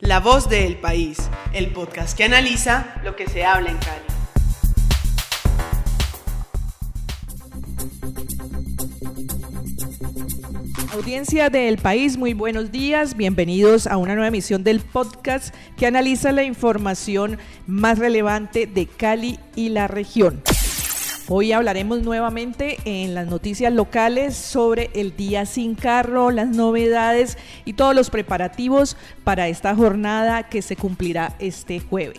La voz del país, el podcast que analiza lo que se habla en Cali. Audiencia del país, muy buenos días, bienvenidos a una nueva emisión del podcast que analiza la información más relevante de Cali y la región. Hoy hablaremos nuevamente en las noticias locales sobre el día sin carro, las novedades y todos los preparativos para esta jornada que se cumplirá este jueves.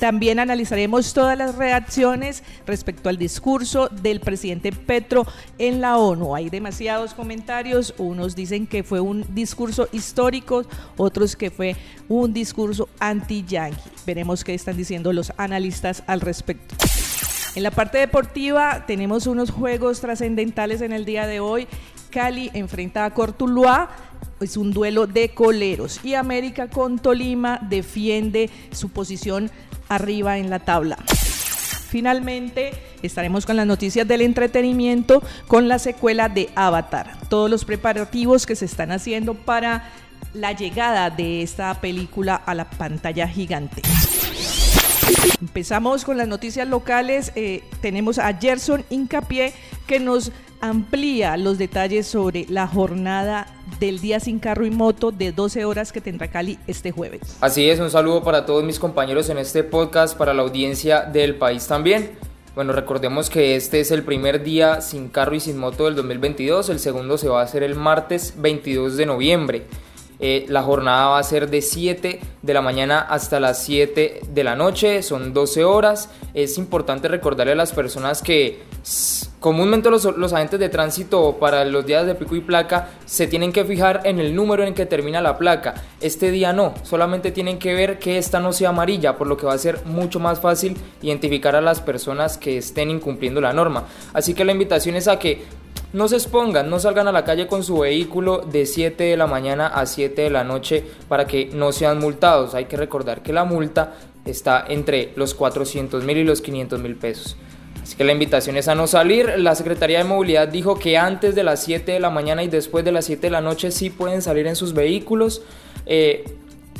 También analizaremos todas las reacciones respecto al discurso del presidente Petro en la ONU. Hay demasiados comentarios, unos dicen que fue un discurso histórico, otros que fue un discurso anti-yankee. Veremos qué están diciendo los analistas al respecto. En la parte deportiva tenemos unos juegos trascendentales en el día de hoy. Cali enfrenta a Cortuluá, es un duelo de coleros y América con Tolima defiende su posición arriba en la tabla. Finalmente, estaremos con las noticias del entretenimiento con la secuela de Avatar. Todos los preparativos que se están haciendo para la llegada de esta película a la pantalla gigante. Empezamos con las noticias locales. Eh, tenemos a Gerson Incapié que nos amplía los detalles sobre la jornada del día sin carro y moto de 12 horas que tendrá Cali este jueves. Así es, un saludo para todos mis compañeros en este podcast, para la audiencia del país también. Bueno, recordemos que este es el primer día sin carro y sin moto del 2022, el segundo se va a hacer el martes 22 de noviembre. Eh, la jornada va a ser de 7 de la mañana hasta las 7 de la noche, son 12 horas. Es importante recordarle a las personas que comúnmente los, los, agentes de tránsito para los días de pico y placa se tienen que fijar en el número en que termina la placa. Este día no, solamente tienen que ver que esta no sea amarilla, por lo que va a ser mucho más fácil identificar a las personas que estén incumpliendo la norma. Así que la invitación es a que no se expongan, no salgan a la calle con su vehículo de 7 de la mañana a 7 de la noche para que no sean multados. Hay que recordar que la multa está entre los 400 mil y los 500 mil pesos. Así que la invitación es a no salir. La Secretaría de Movilidad dijo que antes de las 7 de la mañana y después de las 7 de la noche sí pueden salir en sus vehículos. Eh,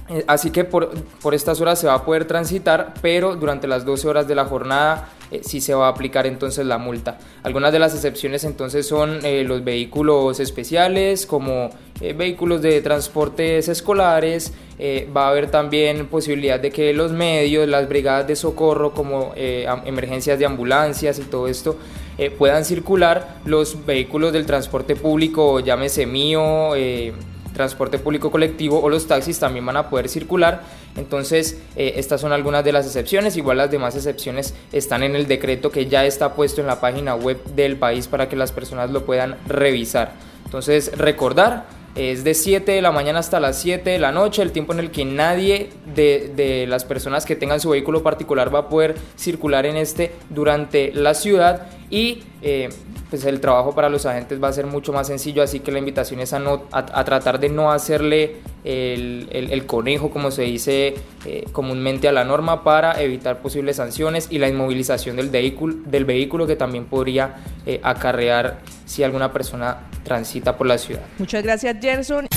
eh, así que por, por, estas horas se va a poder transitar, pero durante las 12 horas de la jornada eh, sí se va a aplicar entonces la multa. Algunas de las excepciones entonces son eh, los vehículos especiales, como eh, vehículos de transportes escolares. Eh, va a haber también posibilidad de que los medios, las brigadas de socorro, como emergencias de ambulancias y todo esto, puedan circular. Los vehículos del transporte público, llámese mío transporte público colectivo o los taxis también van a poder circular. Entonces, eh, estas son algunas de las excepciones. Igual las demás excepciones están en el decreto que ya está puesto en la página web del país para que las personas lo puedan revisar. Entonces, recordar, es de 7 de la mañana hasta las 7 de la noche, el tiempo en el que nadie de, las personas que tengan su vehículo particular va a poder circular en este durante la ciudad y eh, pues el trabajo para los agentes va a ser mucho más sencillo, así que la invitación es a, no, a, tratar de no hacerle el, el, conejo, como se dice eh, comúnmente a la norma, para evitar posibles sanciones y la inmovilización del vehículo, del vehículo que también podría eh, acarrear si alguna persona transita por la ciudad. Muchas gracias, Gerson.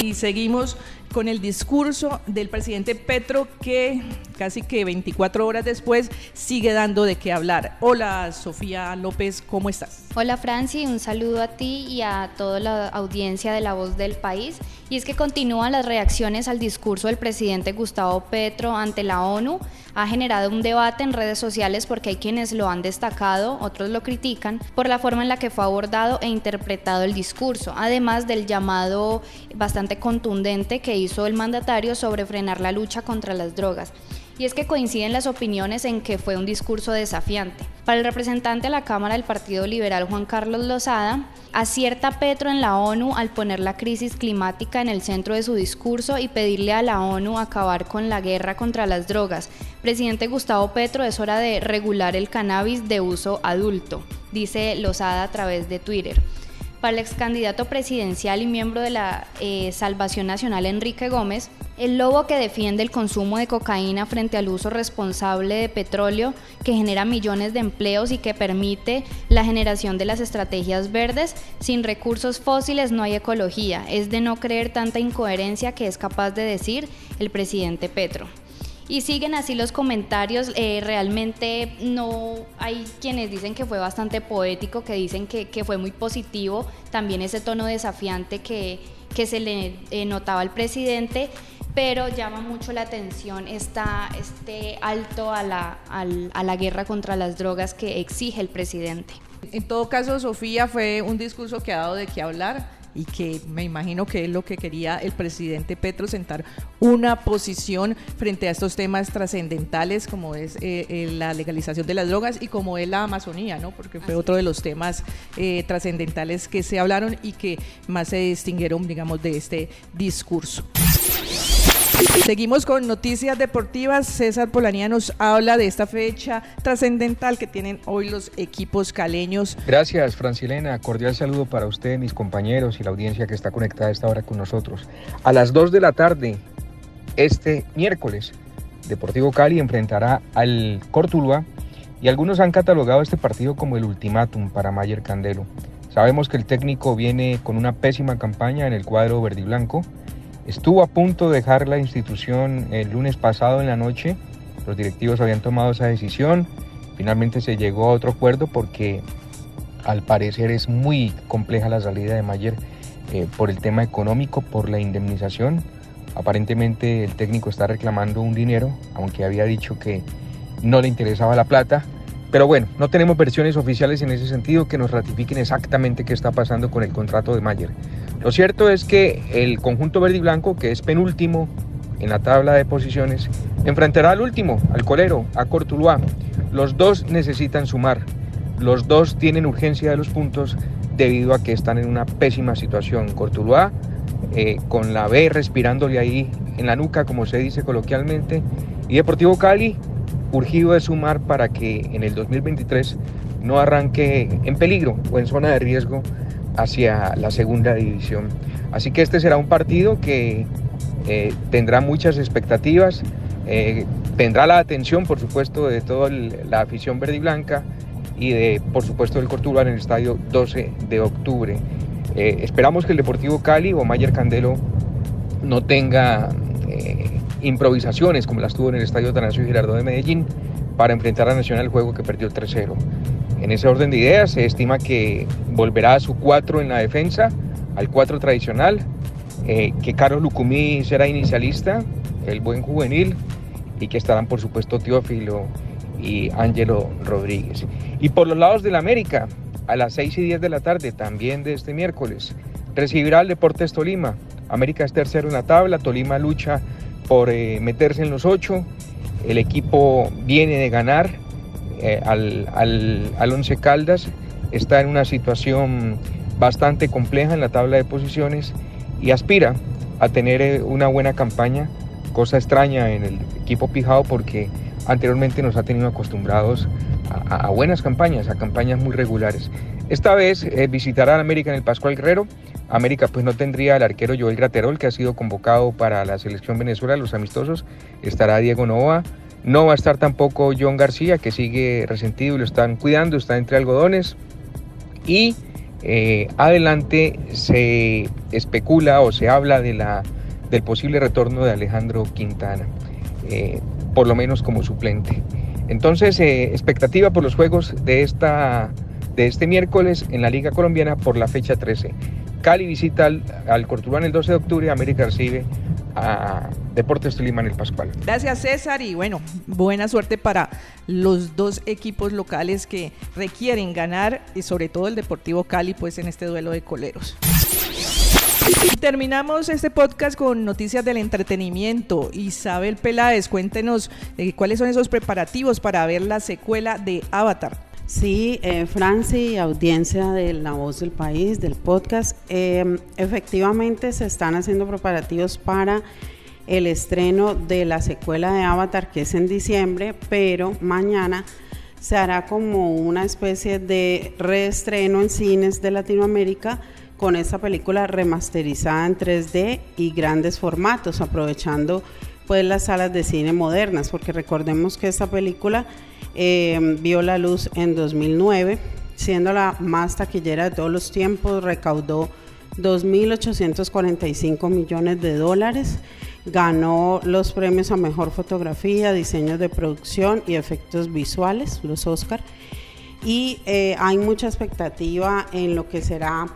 Y seguimos con el discurso del presidente Petro que casi que 24 horas después sigue dando de qué hablar. Hola Sofía López, ¿cómo estás? Hola Franci, un saludo a ti y a toda la audiencia de La Voz del País. Y es que continúan las reacciones al discurso del presidente Gustavo Petro ante la ONU. Ha generado un debate en redes sociales porque hay quienes lo han destacado, otros lo critican, por la forma en la que fue abordado e interpretado el discurso, además del llamado bastante contundente que hizo el mandatario sobre frenar la lucha contra las drogas y es que coinciden las opiniones en que fue un discurso desafiante. Para el representante de la Cámara del Partido Liberal, Juan Carlos Lozada, acierta Petro en la ONU al poner la crisis climática en el centro de su discurso y pedirle a la ONU acabar con la guerra contra las drogas. Presidente Gustavo Petro, es hora de regular el cannabis de uso adulto, dice Lozada a través de Twitter para el ex candidato presidencial y miembro de la eh, Salvación Nacional Enrique Gómez, el lobo que defiende el consumo de cocaína frente al uso responsable de petróleo que genera millones de empleos y que permite la generación de las estrategias verdes, sin recursos fósiles no hay ecología, es de no creer tanta incoherencia que es capaz de decir el presidente Petro. Y siguen así los comentarios, eh, realmente no hay quienes dicen que fue bastante poético, que dicen que, fue muy positivo, también ese tono desafiante que, que se le eh, notaba al presidente, pero llama mucho la atención esta, este alto a la, a la guerra contra las drogas que exige el presidente. En todo caso, Sofía, fue un discurso que ha dado de qué hablar y que me imagino que es lo que quería el presidente Petro, sentar una posición frente a estos temas trascendentales como es eh, eh, la legalización de las drogas y como es la Amazonía, ¿no? porque fue otro de los temas eh, trascendentales que se hablaron y que más se distinguieron, digamos, de este discurso. Seguimos con noticias deportivas. César Polanía nos habla de esta fecha trascendental que tienen hoy los equipos caleños. Gracias, Francilena. Cordial saludo para usted, mis compañeros y la audiencia que está conectada a esta hora con nosotros. A las 2 de la tarde, este miércoles, Deportivo Cali enfrentará al Cortuluá y algunos han catalogado este partido como el ultimátum para Mayer Candelo. Sabemos que el técnico viene con una pésima campaña en el cuadro verde y blanco Estuvo a punto de dejar la institución el lunes pasado en la noche. Los directivos habían tomado esa decisión. Finalmente se llegó a otro acuerdo porque al parecer es muy compleja la salida de Mayer eh, por el tema económico, por la indemnización. Aparentemente el técnico está reclamando un dinero, aunque había dicho que no le interesaba la plata. Pero bueno, no tenemos versiones oficiales en ese sentido que nos ratifiquen exactamente qué está pasando con el contrato de Mayer. Lo cierto es que el conjunto verde y blanco, que es penúltimo en la tabla de posiciones, enfrentará al último, al colero, a Cortuluá. Los dos necesitan sumar, los dos tienen urgencia de los puntos debido a que están en una pésima situación. Cortuluá, eh, con la B respirándole ahí en la nuca, como se dice coloquialmente, y Deportivo Cali, urgido de sumar para que en el 2023 no arranque en peligro o en zona de riesgo hacia la segunda división. Así que este será un partido que eh, tendrá muchas expectativas, eh, tendrá la atención, por supuesto, de toda la afición verde y blanca y de, por supuesto, del Cortuluá en el estadio 12 de octubre. Eh, esperamos que el Deportivo Cali o Mayer Candelo no tenga improvisaciones como las tuvo en el estadio Tanasio Girardot de Medellín para enfrentar a Nacional el juego que perdió 3-0. En ese orden de ideas, se estima que volverá a su 4 en la defensa, al 4 tradicional, eh, que Carlos Lucumí será inicialista, el buen juvenil, y que estarán por supuesto Teófilo y Ángelo Rodríguez. Y por los lados del América, a las 6 y 10 de la tarde, también de este miércoles, recibirá al Deportes Tolima. América es tercero en la tabla, Tolima lucha por eh, meterse en los 8, el equipo viene de ganar eh, al, al, Once Caldas, está en una situación bastante compleja en la tabla de posiciones y aspira a tener eh, una buena campaña, cosa extraña en el equipo Pijao porque anteriormente nos ha tenido acostumbrados a, buenas campañas, a campañas muy regulares. Esta vez eh, visitará a América en el Pascual Guerrero. América pues no tendría al arquero Joel Graterol que ha sido convocado para la selección Venezuela, los amistosos. Estará Diego Nova, no va a estar tampoco John García, que sigue resentido y lo están cuidando, está entre algodones. Y eh, adelante se especula o se habla de la del posible retorno de Alejandro Quintana, eh, por lo menos como suplente. Entonces, eh, expectativa por los juegos de, esta, de este miércoles en la Liga Colombiana por la fecha 13. Cali visita al, al Cortuluán el 12 de octubre, América recibe a Deportes Tolima en el Pascual. Gracias César y bueno, buena suerte para los dos equipos locales que requieren ganar y sobre todo el Deportivo Cali pues en este duelo de coleros. Terminamos este podcast con noticias del entretenimiento. Isabel Peláez, cuéntenos eh, cuáles son esos preparativos para ver la secuela de Avatar. Sí, eh, Franci, audiencia de La Voz del País, del podcast, eh, efectivamente se están haciendo preparativos para el estreno de la secuela de Avatar, que es en diciembre, pero mañana se hará como una especie de reestreno en cines de Latinoamérica con esta película remasterizada en 3D y grandes formatos, aprovechando pues las salas de cine modernas, porque recordemos que esta película eh, vio la luz en 2009, siendo la más taquillera de todos los tiempos, recaudó 2.845 millones de dólares, ganó los premios a mejor fotografía, diseño de producción y efectos visuales, los Oscar, y eh, hay mucha expectativa en lo que será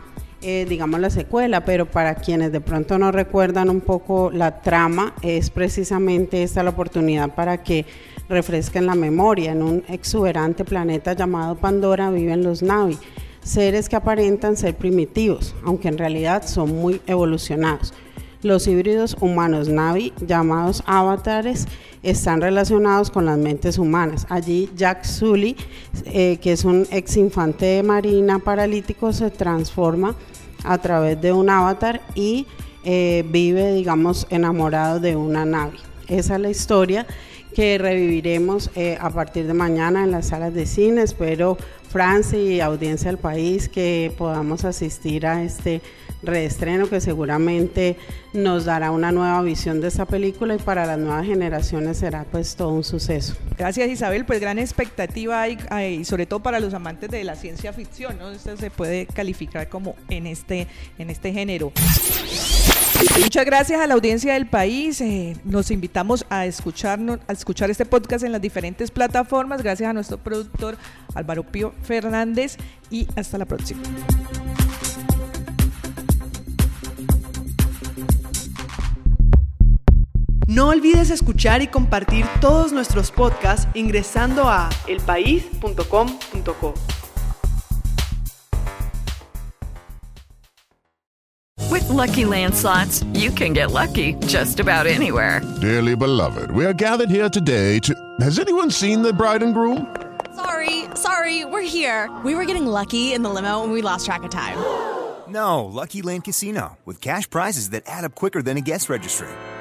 eh, digamos, la secuela, pero para quienes de pronto no recuerdan un poco la trama, es precisamente esta la oportunidad para que refresquen la memoria. En un exuberante planeta llamado Pandora viven los Navi, seres que aparentan ser primitivos, aunque en realidad son muy evolucionados. Los híbridos humanos Navi, llamados avatares, están relacionados con las mentes humanas. Allí Jack Sully, eh, que es un ex infante de marina paralítico, se transforma a través de un avatar y eh, vive, digamos, enamorado de una Navi. Esa es la historia que reviviremos eh, a partir de mañana en las salas de cine. Espero, Francia y audiencia del país, que podamos asistir a este reestreno que seguramente nos dará una nueva visión de esta película y para las nuevas generaciones será pues todo un suceso. Gracias Isabel, pues gran expectativa hay, sobre todo para los amantes de la ciencia ficción, ¿no? Esto se puede calificar como en este, en este género. Muchas gracias a la audiencia del país. Eh, nos invitamos a escucharnos, a escuchar este podcast en las diferentes plataformas. Gracias a nuestro productor Álvaro Pío Fernández y hasta la próxima. No olvides escuchar y compartir todos nuestros podcasts ingresando a elpaís.com.co. With lucky landslots, you can get lucky just about anywhere. Dearly beloved, we are gathered here today to. Has anyone seen the bride and groom? Sorry, sorry, we're here. We were getting lucky in the limo and we lost track of time. No, Lucky Land Casino, with cash prizes that add up quicker than a guest registry